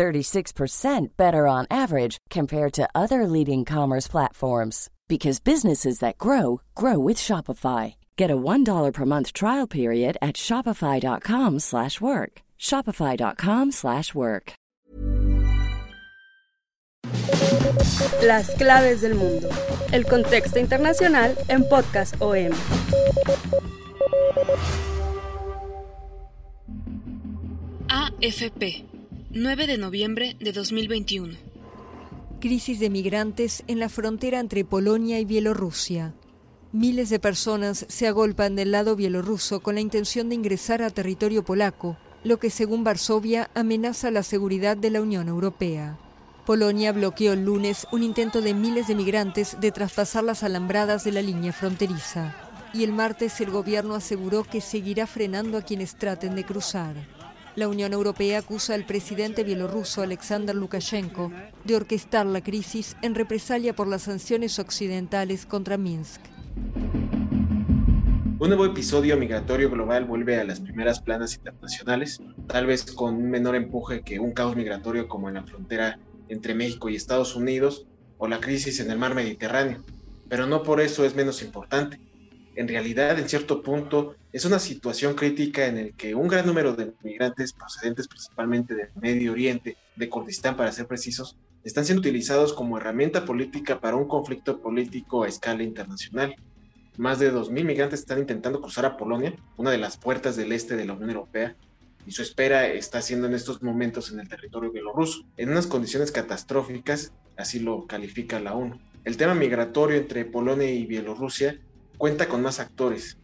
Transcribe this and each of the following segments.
36% better on average compared to other leading commerce platforms because businesses that grow grow with Shopify. Get a $1 per month trial period at shopify.com/work. shopify.com/work. Las claves del mundo. El contexto internacional en podcast OM. AFP 9 de noviembre de 2021. Crisis de migrantes en la frontera entre Polonia y Bielorrusia. Miles de personas se agolpan del lado bielorruso con la intención de ingresar a territorio polaco, lo que según Varsovia amenaza la seguridad de la Unión Europea. Polonia bloqueó el lunes un intento de miles de migrantes de traspasar las alambradas de la línea fronteriza. Y el martes el gobierno aseguró que seguirá frenando a quienes traten de cruzar. La Unión Europea acusa al presidente bielorruso Alexander Lukashenko de orquestar la crisis en represalia por las sanciones occidentales contra Minsk. Un nuevo episodio migratorio global vuelve a las primeras planas internacionales, tal vez con un menor empuje que un caos migratorio como en la frontera entre México y Estados Unidos o la crisis en el mar Mediterráneo, pero no por eso es menos importante en realidad, en cierto punto, es una situación crítica en el que un gran número de migrantes procedentes principalmente del Medio Oriente, de Kurdistán para ser precisos, están siendo utilizados como herramienta política para un conflicto político a escala internacional. Más de 2.000 migrantes están intentando cruzar a Polonia, una de las puertas del este de la Unión Europea, y su espera está siendo en estos momentos en el territorio bielorruso, en unas condiciones catastróficas, así lo califica la ONU. El tema migratorio entre Polonia y Bielorrusia cuenta con más actores.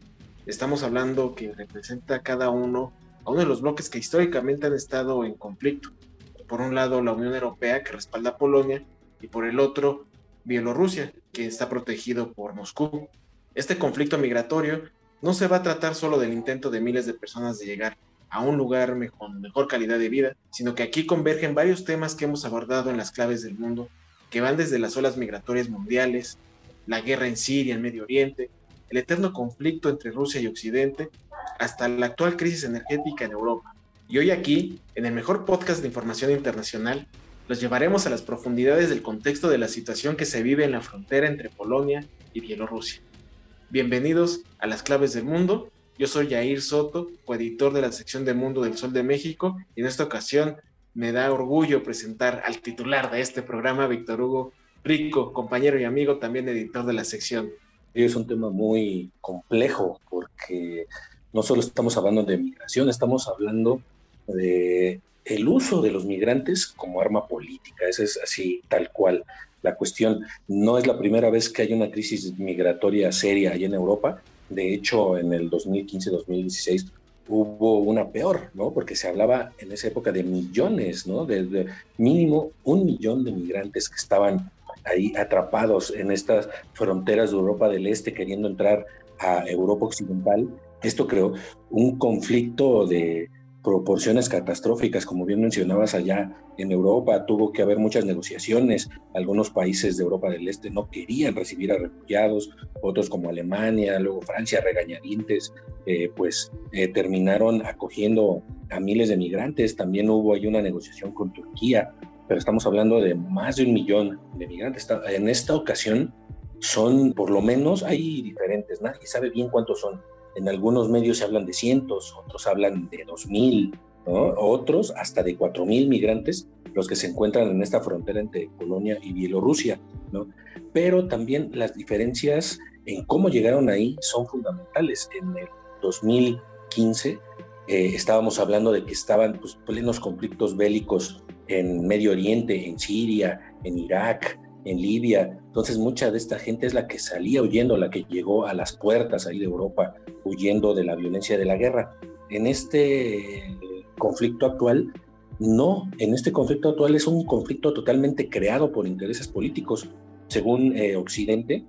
Estamos hablando que representa cada uno a uno de los bloques que históricamente han estado en conflicto. Por un lado, la Unión Europea, que respalda a Polonia, y por el otro, Bielorrusia, que está protegido por Moscú. Este conflicto migratorio no se va a tratar solo del intento de miles de personas de llegar a un lugar con mejor calidad de vida, sino que aquí convergen varios temas que hemos abordado en las claves del mundo, que van desde las olas migratorias mundiales, la guerra en Siria, en Medio Oriente, el eterno conflicto entre Rusia y Occidente, hasta la actual crisis energética en Europa. Y hoy aquí, en el mejor podcast de información internacional, los llevaremos a las profundidades del contexto de la situación que se vive en la frontera entre Polonia y Bielorrusia. Bienvenidos a las claves del mundo. Yo soy Yair Soto, coeditor de la sección de Mundo del Sol de México, y en esta ocasión me da orgullo presentar al titular de este programa, Víctor Hugo Rico, compañero y amigo, también editor de la sección es un tema muy complejo porque no solo estamos hablando de migración, estamos hablando de el uso de los migrantes como arma política. Esa es así, tal cual. La cuestión no es la primera vez que hay una crisis migratoria seria allá en Europa. De hecho, en el 2015-2016 hubo una peor, ¿no? Porque se hablaba en esa época de millones, ¿no? de mínimo un millón de migrantes que estaban ahí atrapados en estas fronteras de Europa del Este queriendo entrar a Europa Occidental. Esto creó un conflicto de proporciones catastróficas, como bien mencionabas allá en Europa, tuvo que haber muchas negociaciones, algunos países de Europa del Este no querían recibir a refugiados, otros como Alemania, luego Francia, regañadientes, eh, pues eh, terminaron acogiendo a miles de migrantes, también hubo ahí una negociación con Turquía pero estamos hablando de más de un millón de migrantes. En esta ocasión son, por lo menos, hay diferentes, nadie sabe bien cuántos son. En algunos medios se hablan de cientos, otros hablan de dos mil, otros hasta de cuatro mil migrantes los que se encuentran en esta frontera entre Polonia y Bielorrusia. ¿no? Pero también las diferencias en cómo llegaron ahí son fundamentales. En el 2015 eh, estábamos hablando de que estaban pues, plenos conflictos bélicos en Medio Oriente, en Siria, en Irak, en Libia. Entonces mucha de esta gente es la que salía huyendo, la que llegó a las puertas ahí de Europa, huyendo de la violencia de la guerra. En este conflicto actual, no, en este conflicto actual es un conflicto totalmente creado por intereses políticos. según eh, Occidente,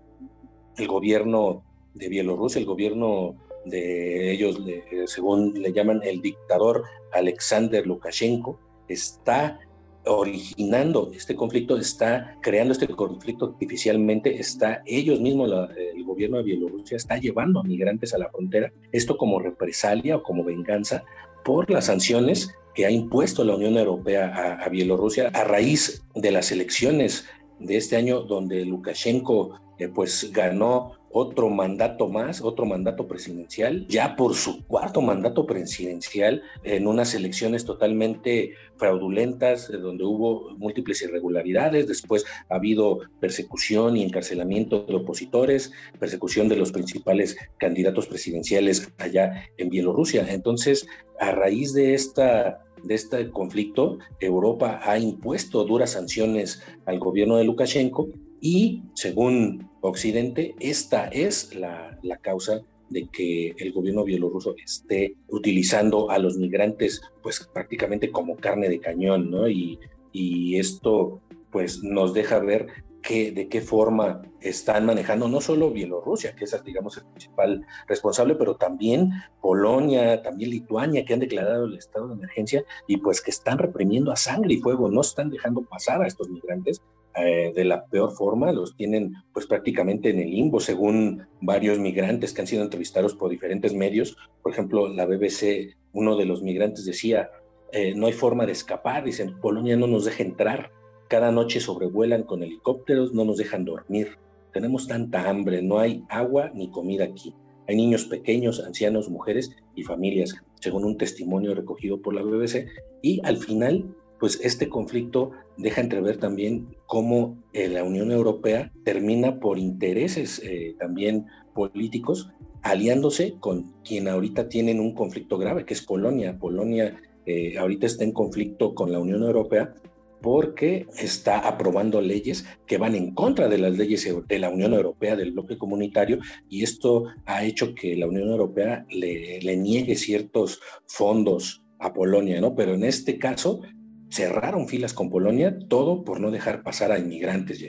el gobierno de Bielorrusia, el gobierno de ellos, según le llaman el dictador Alexander Lukashenko, está originando este conflicto, está creando este conflicto artificialmente, está ellos mismos, el gobierno de Bielorrusia está llevando a migrantes a la frontera, esto como represalia o como venganza por las sanciones que ha impuesto la Unión Europea a, Bielorrusia a raíz de las elecciones de este año donde Lukashenko eh, pues ganó otro mandato más, otro mandato presidencial, ya por su cuarto mandato presidencial en unas elecciones totalmente fraudulentas, donde hubo múltiples irregularidades, después ha habido persecución y encarcelamiento de opositores, persecución de los principales candidatos presidenciales allá en Bielorrusia. Entonces, a raíz de esta de este conflicto, Europa ha impuesto duras sanciones al gobierno de Lukashenko y, según Occidente, esta es la, causa de que el gobierno bielorruso esté utilizando a los migrantes pues prácticamente como carne de cañón, ¿no? Y, y esto pues nos deja ver que, de qué forma están manejando no solo Bielorrusia, que es, digamos, el principal responsable, pero también Polonia, también Lituania, que han declarado el estado de emergencia y pues que están reprimiendo a sangre y fuego, no están dejando pasar a estos migrantes eh, de la peor forma, los tienen pues prácticamente en el limbo, según varios migrantes que han sido entrevistados por diferentes medios. Por ejemplo, la BBC, uno de los migrantes decía, eh, no hay forma de escapar, dicen, Polonia no nos deja entrar, cada noche sobrevuelan con helicópteros, no nos dejan dormir, tenemos tanta hambre, no hay agua ni comida aquí. Hay niños pequeños, ancianos, mujeres y familias, según un testimonio recogido por la BBC. Y al final pues este conflicto deja entrever también cómo eh, la Unión Europea termina por intereses eh, también políticos aliándose con quien ahorita tienen un conflicto grave, que es Polonia. Polonia eh, ahorita está en conflicto con la Unión Europea porque está aprobando leyes que van en contra de las leyes de la Unión Europea, del bloque comunitario, y esto ha hecho que la Unión Europea le niegue ciertos fondos a Polonia, ¿no? Pero en este caso cerraron filas con Polonia, todo por no dejar pasar a inmigrantes.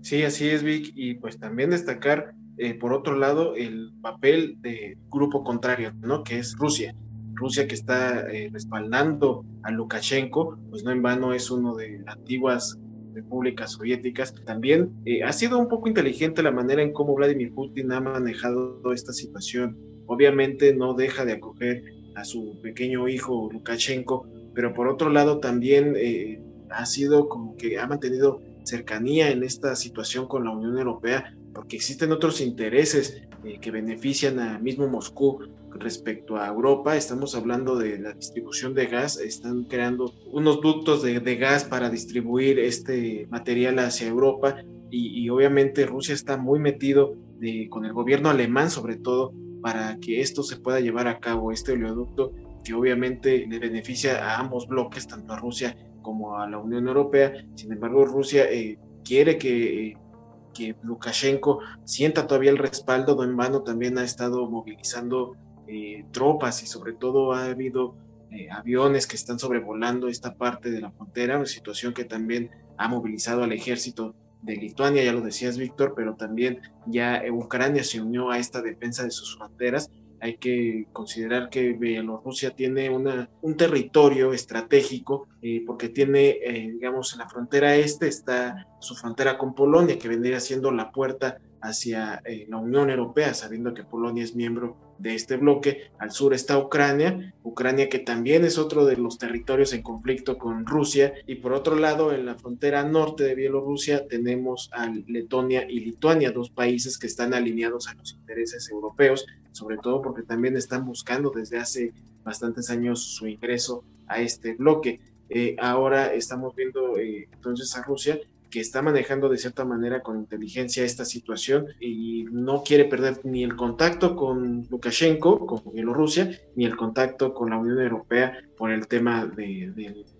Sí, así es, Vic, y pues también destacar, eh, por otro lado, el papel de grupo contrario, ¿no? Que es Rusia. Rusia que está eh, respaldando a Lukashenko, pues no en vano es uno de antiguas repúblicas soviéticas. También eh, ha sido un poco inteligente la manera en cómo Vladimir Putin ha manejado esta situación. Obviamente no deja de acoger a su pequeño hijo Lukashenko, pero por otro lado también eh, ha sido como que ha mantenido cercanía en esta situación con la Unión Europea, porque existen otros intereses eh, que benefician a mismo Moscú respecto a Europa. Estamos hablando de la distribución de gas, están creando unos ductos de, gas para distribuir este material hacia Europa y, obviamente Rusia está muy metido con el gobierno alemán sobre todo para que esto se pueda llevar a cabo, este oleoducto que obviamente le beneficia a ambos bloques, tanto a Rusia como a la Unión Europea. Sin embargo, Rusia eh, quiere que, que, Lukashenko sienta todavía el respaldo, no en vano también ha estado movilizando eh, tropas y sobre todo ha habido eh, aviones que están sobrevolando esta parte de la frontera, una situación que también ha movilizado al ejército de Lituania, ya lo decías Víctor, pero también ya Ucrania se unió a esta defensa de sus fronteras hay que considerar que Bielorrusia tiene una, un territorio estratégico eh, porque tiene, eh, digamos, en la frontera este está su frontera con Polonia, que vendría siendo la puerta hacia eh, la Unión Europea, sabiendo que Polonia es miembro de este bloque. Al sur está Ucrania, Ucrania que también es otro de los territorios en conflicto con Rusia. Y por otro lado, en la frontera norte de Bielorrusia tenemos a Letonia y Lituania, dos países que están alineados a los intereses europeos, sobre todo porque también están buscando desde hace bastantes años su ingreso a este bloque. Eh, ahora estamos viendo eh, entonces a Rusia que está manejando de cierta manera con inteligencia esta situación y no quiere perder ni el contacto con Lukashenko, con Bielorrusia, ni el contacto con la Unión Europea por el tema de,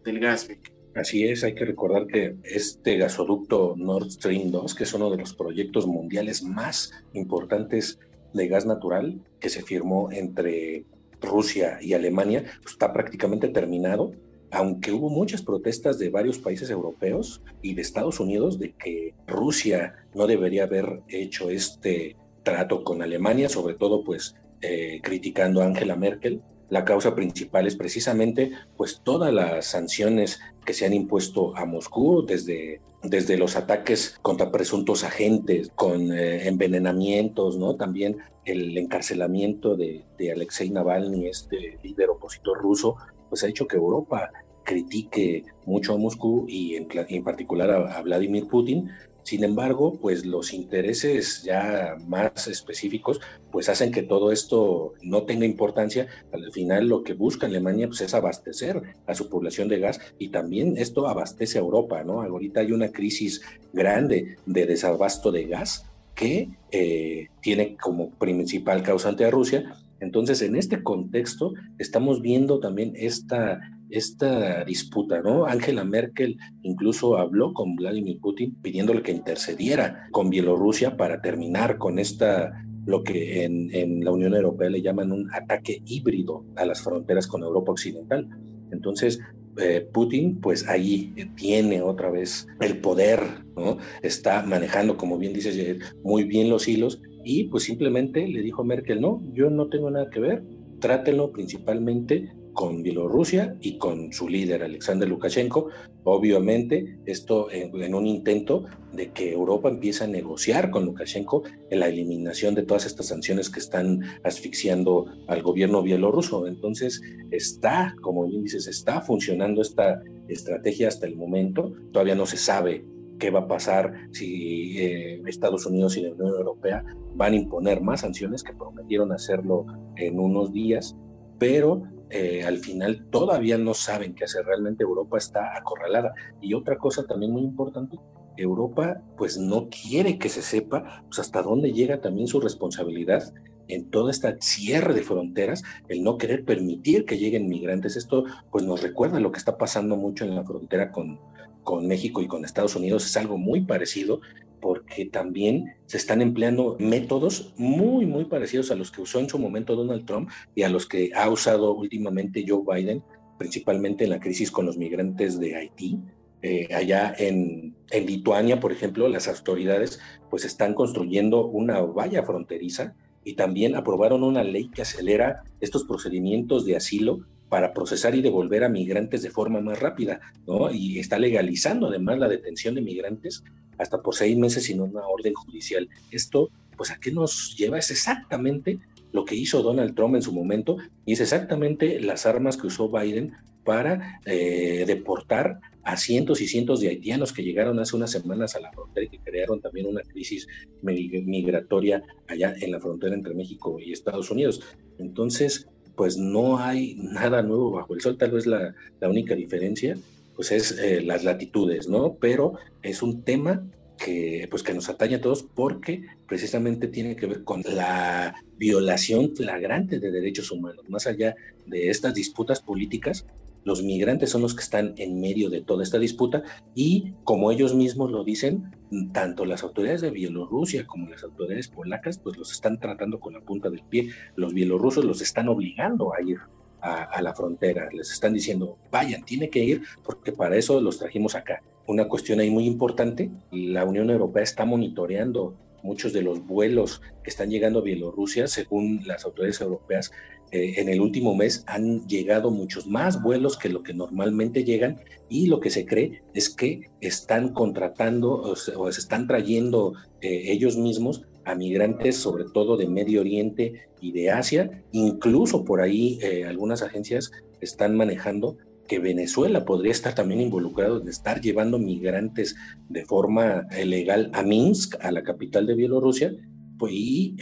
del gas. Así es, hay que recordar que este gasoducto Nord Stream 2, que es uno de los proyectos mundiales más importantes de gas natural que se firmó entre Rusia y Alemania, pues está prácticamente terminado aunque hubo muchas protestas de varios países europeos y de Estados Unidos de que Rusia no debería haber hecho este trato con Alemania, sobre todo pues eh, criticando a Angela Merkel. La causa principal es precisamente pues todas las sanciones que se han impuesto a Moscú desde, desde los ataques contra presuntos agentes, con eh, envenenamientos, ¿no? También el encarcelamiento de, de Alexei Navalny, este líder opositor ruso, pues ha hecho que Europa critique mucho a Moscú y en, particular a, a, Vladimir Putin, sin embargo, pues los intereses ya más específicos pues hacen que todo esto no tenga importancia. Al final lo que busca Alemania pues, es abastecer a su población de gas y también esto abastece a Europa, ¿no? Ahorita hay una crisis grande de desabasto de gas que eh, tiene como principal causante a Rusia. Entonces, en este contexto, estamos viendo también esta esta disputa, ¿no? Angela Merkel incluso habló con Vladimir Putin pidiéndole que intercediera con Bielorrusia para terminar con esta lo que en, la Unión Europea le llaman un ataque híbrido a las fronteras con Europa Occidental. Entonces, eh, Putin, pues ahí tiene otra vez el poder, ¿no? Está manejando, como bien dice muy bien los hilos y pues simplemente le dijo Merkel, no, yo no tengo nada que ver, trátenlo principalmente con Bielorrusia y con su líder Alexander Lukashenko. Obviamente, esto en, un intento de que Europa empiece a negociar con Lukashenko en la eliminación de todas estas sanciones que están asfixiando al gobierno bielorruso. Entonces, está, como bien dices, está funcionando esta estrategia hasta el momento. Todavía no se sabe qué va a pasar si eh, Estados Unidos y la Unión Europea van a imponer más sanciones que prometieron hacerlo en unos días, pero eh, al final todavía no saben qué hacer. Realmente Europa está acorralada. Y otra cosa también muy importante, Europa pues no quiere que se sepa pues, hasta dónde llega también su responsabilidad en toda esta cierre de fronteras, el no querer permitir que lleguen migrantes. Esto pues nos recuerda lo que está pasando mucho en la frontera con, con México y con Estados Unidos. Es algo muy parecido porque también se están empleando métodos muy, muy parecidos a los que usó en su momento Donald Trump y a los que ha usado últimamente Joe Biden, principalmente en la crisis con los migrantes de Haití. Eh, allá en, en Lituania, por ejemplo, las autoridades pues están construyendo una valla fronteriza y también aprobaron una ley que acelera estos procedimientos de asilo para procesar y devolver a migrantes de forma más rápida, ¿no? Y está legalizando además la detención de migrantes hasta por seis meses sin una orden judicial. Esto, pues, ¿a qué nos lleva? Es exactamente lo que hizo Donald Trump en su momento y es exactamente las armas que usó Biden para eh, deportar a cientos y cientos de haitianos que llegaron hace unas semanas a la frontera y que crearon también una crisis migratoria allá en la frontera entre México y Estados Unidos. Entonces, pues no hay nada nuevo bajo el sol, tal vez la, la única diferencia pues es eh, las latitudes, ¿no? Pero es un tema que pues que nos atañe a todos porque precisamente tiene que ver con la violación flagrante de derechos humanos, más allá de estas disputas políticas, los migrantes son los que están en medio de toda esta disputa y, como ellos mismos lo dicen, tanto las autoridades de Bielorrusia como las autoridades polacas, pues los están tratando con la punta del pie. Los bielorrusos los están obligando a ir a, la frontera, les están diciendo, vayan, tiene que ir porque para eso los trajimos acá. Una cuestión ahí muy importante, la Unión Europea está monitoreando muchos de los vuelos que están llegando a Bielorrusia, según las autoridades europeas, eh, en el último mes han llegado muchos más vuelos que lo que normalmente llegan y lo que se cree es que están contratando o se, están trayendo eh, ellos mismos a migrantes, sobre todo de Medio Oriente y de Asia. Incluso por ahí eh, algunas agencias están manejando que Venezuela podría estar también involucrado en estar llevando migrantes de forma ilegal a Minsk, a la capital de Bielorrusia, pues, y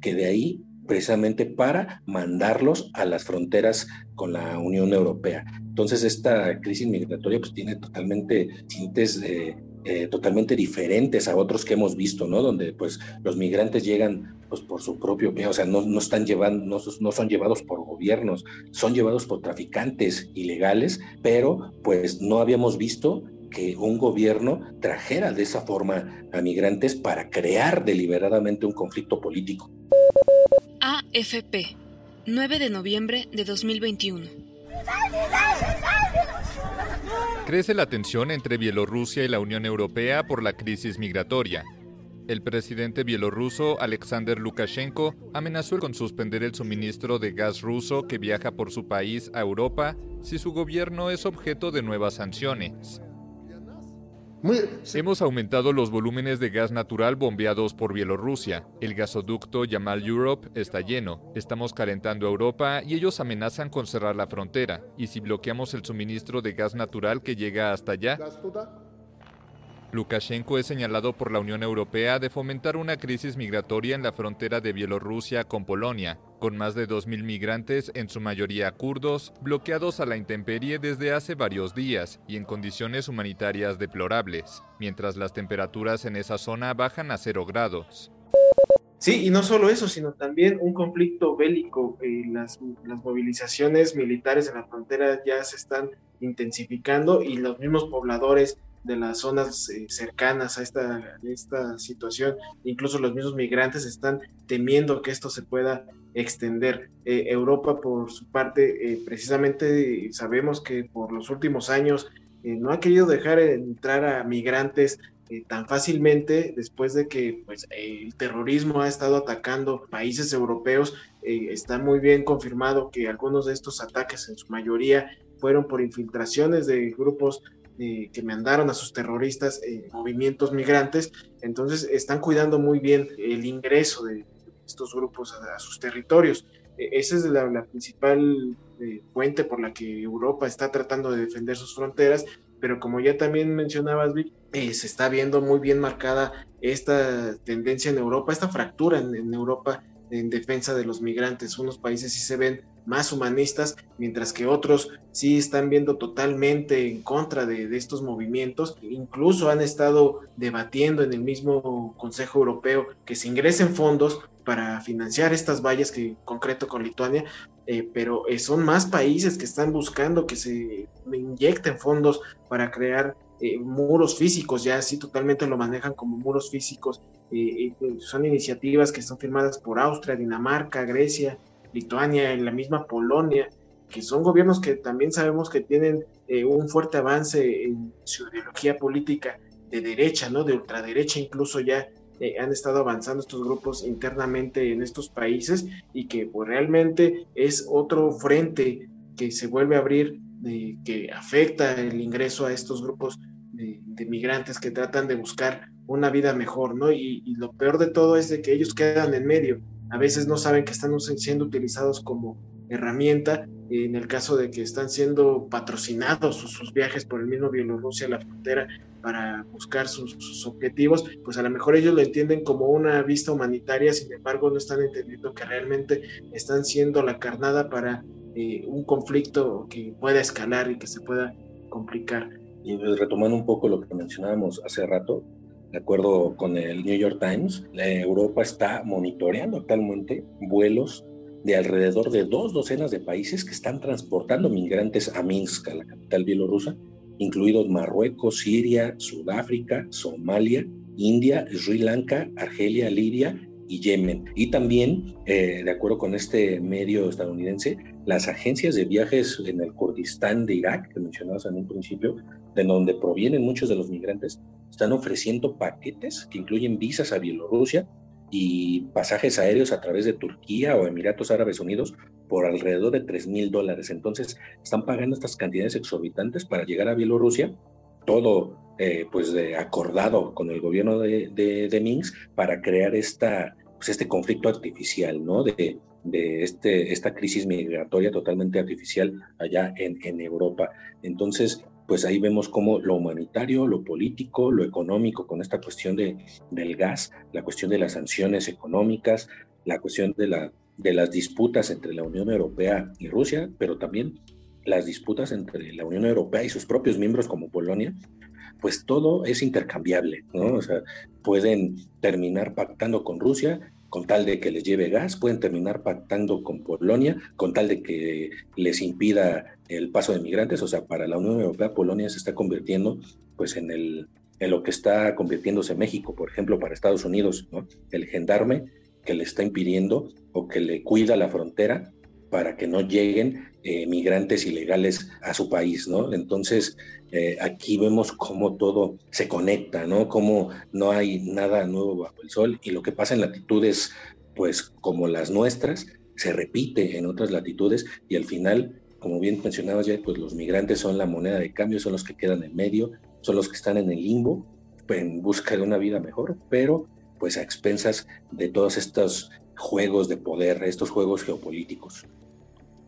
que de ahí precisamente para mandarlos a las fronteras con la Unión Europea. Entonces esta crisis migratoria pues tiene totalmente tintes eh, totalmente diferentes a otros que hemos visto, ¿no? Donde pues los migrantes llegan pues por su propio pie, o sea, no, no están llevando, no, no, son llevados por gobiernos, son llevados por traficantes ilegales, pero pues no habíamos visto que un gobierno trajera de esa forma a migrantes para crear deliberadamente un conflicto político. AFP, 9 de noviembre de 2021. Crece la tensión entre Bielorrusia y la Unión Europea por la crisis migratoria. El presidente bielorruso Alexander Lukashenko amenazó con suspender el suministro de gas ruso que viaja por su país a Europa si su gobierno es objeto de nuevas sanciones. Hemos aumentado los volúmenes de gas natural bombeados por Bielorrusia. El gasoducto Yamal Europe está lleno. Estamos calentando Europa y ellos amenazan con cerrar la frontera. ¿Y si bloqueamos el suministro de gas natural que llega hasta allá? Lukashenko es señalado por la Unión Europea de fomentar una crisis migratoria en la frontera de Bielorrusia con Polonia, con más de 2.000 migrantes, en su mayoría kurdos, bloqueados a la intemperie desde hace varios días y en condiciones humanitarias deplorables, mientras las temperaturas en esa zona bajan a cero grados. Sí, y no solo eso, sino también un conflicto bélico. Eh, las, las movilizaciones militares en la frontera ya se están intensificando y los mismos pobladores de las zonas eh, cercanas a esta, esta situación, incluso los mismos migrantes están temiendo que esto se pueda extender. Eh, Europa, por su parte, eh, precisamente sabemos que por los últimos años no ha querido dejar entrar a migrantes tan fácilmente después de que pues, el terrorismo ha estado atacando países europeos. está muy bien confirmado que algunos de estos ataques, en su mayoría, fueron por infiltraciones de grupos eh, que mandaron a sus terroristas eh, movimientos migrantes, entonces están cuidando muy bien el ingreso de estos grupos a, sus territorios. E, esa es la, principal eh, fuente por la que Europa está tratando de defender sus fronteras, pero como ya también mencionabas, Vic, se está viendo muy bien marcada esta tendencia en Europa, esta fractura en Europa en defensa de los migrantes. Unos países sí se ven más humanistas, mientras que otros sí están viendo totalmente en contra de, estos movimientos. Incluso han estado debatiendo en el mismo Consejo Europeo que se ingresen fondos para financiar estas vallas, que concreto con Lituania, eh, pero eh, son más países que están buscando que se inyecten fondos para crear eh, muros físicos, ya así totalmente lo manejan como muros físicos. Son iniciativas que son firmadas por Austria, Dinamarca, Grecia, Lituania, en la misma Polonia, que son gobiernos que también sabemos que tienen eh, un fuerte avance en su ideología política de derecha, ¿no? De ultraderecha, incluso ya eh, han estado avanzando estos grupos internamente en estos países y que pues realmente es otro frente que se vuelve a abrir, que afecta el ingreso a estos grupos de, migrantes que tratan de buscar una vida mejor, ¿no? Y, y, lo peor de todo es de que ellos quedan en medio a veces no saben que están siendo utilizados como herramienta en el caso de que están siendo patrocinados sus, viajes por el mismo Bielorrusia a la frontera para buscar sus, objetivos, pues a lo mejor ellos lo entienden como una vista humanitaria, sin embargo no están entendiendo que realmente están siendo la carnada para eh, un conflicto que pueda escalar y que se pueda complicar. Y retomando un poco lo que mencionábamos hace rato, de acuerdo con el New York Times, Europa está monitoreando actualmente vuelos de alrededor de dos docenas de países que están transportando migrantes a Minsk, la capital bielorrusa, incluidos Marruecos, Siria, Sudáfrica, Somalia, India, Sri Lanka, Argelia, Libia y Yemen. Y también, eh, de acuerdo con este medio estadounidense, las agencias de viajes en el Kurdistán de Irak, que mencionabas en un principio, de donde provienen muchos de los migrantes, están ofreciendo paquetes que incluyen visas a Bielorrusia y pasajes aéreos a través de Turquía o Emiratos Árabes Unidos por alrededor de 3 mil dólares. Entonces, están pagando estas cantidades exorbitantes para llegar a Bielorrusia, todo eh, pues de acordado con el gobierno de, de, Minsk para crear esta, pues este conflicto artificial, ¿no? De, de este, esta crisis migratoria totalmente artificial allá en, en Europa. Entonces, pues ahí vemos cómo lo humanitario, lo político, lo económico, con esta cuestión de, del gas, la cuestión de las sanciones económicas, la cuestión de, la, de las disputas entre la Unión Europea y Rusia, pero también las disputas entre la Unión Europea y sus propios miembros como Polonia, pues todo es intercambiable, ¿no? O sea, pueden terminar pactando con Rusia con tal de que les lleve gas, pueden terminar pactando con Polonia con tal de que les impida el paso de migrantes. O sea, para la Unión Europea, Polonia se está convirtiendo pues en, el, en lo que está convirtiéndose México, por ejemplo, para Estados Unidos. El gendarme que le está impidiendo o que le cuida la frontera para que no lleguen eh, migrantes ilegales a su país, ¿no? Entonces, eh, aquí vemos cómo todo se conecta, ¿no? Cómo no hay nada nuevo bajo el sol y lo que pasa en latitudes, pues como las nuestras, se repite en otras latitudes y al final, como bien mencionabas ya, pues los migrantes son la moneda de cambio, son los que quedan en medio, son los que están en el limbo en busca de una vida mejor, pero pues a expensas de todos estos juegos de poder, estos juegos geopolíticos.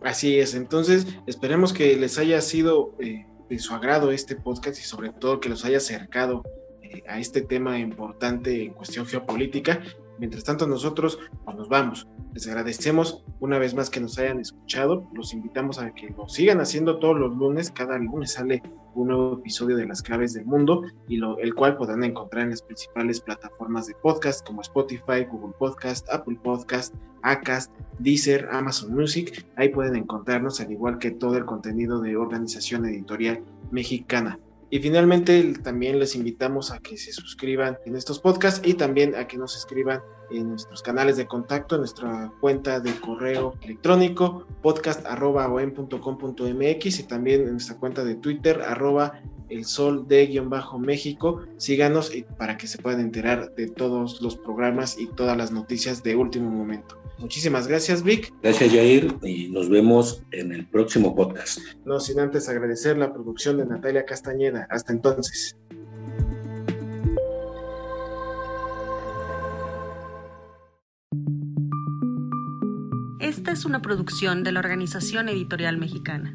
Así es, entonces esperemos que les haya sido eh, de su agrado este podcast y sobre todo que los haya acercado eh, a este tema importante en cuestión geopolítica. Mientras tanto nosotros pues, nos vamos. Les agradecemos una vez más que nos hayan escuchado. Los invitamos a que lo sigan haciendo todos los lunes. Cada lunes sale un nuevo episodio de Las Claves del Mundo y lo, el cual podrán encontrar en las principales plataformas de podcast como Spotify, Google Podcast, Apple Podcast, Acast, Deezer, Amazon Music. Ahí pueden encontrarnos al igual que todo el contenido de Organización Editorial Mexicana. Y finalmente también les invitamos a que se suscriban en estos podcasts y también a que nos escriban en nuestros canales de contacto, en nuestra cuenta de correo electrónico podcast.com.mx y también en nuestra cuenta de Twitter arroba el sol de guion bajo México. Síganos para que se puedan enterar de todos los programas y todas las noticias de último momento. Muchísimas gracias, Vic. Gracias, Jair, y nos vemos en el próximo podcast. No sin antes agradecer la producción de Natalia Castañeda. Hasta entonces. Esta es una producción de la Organización Editorial Mexicana.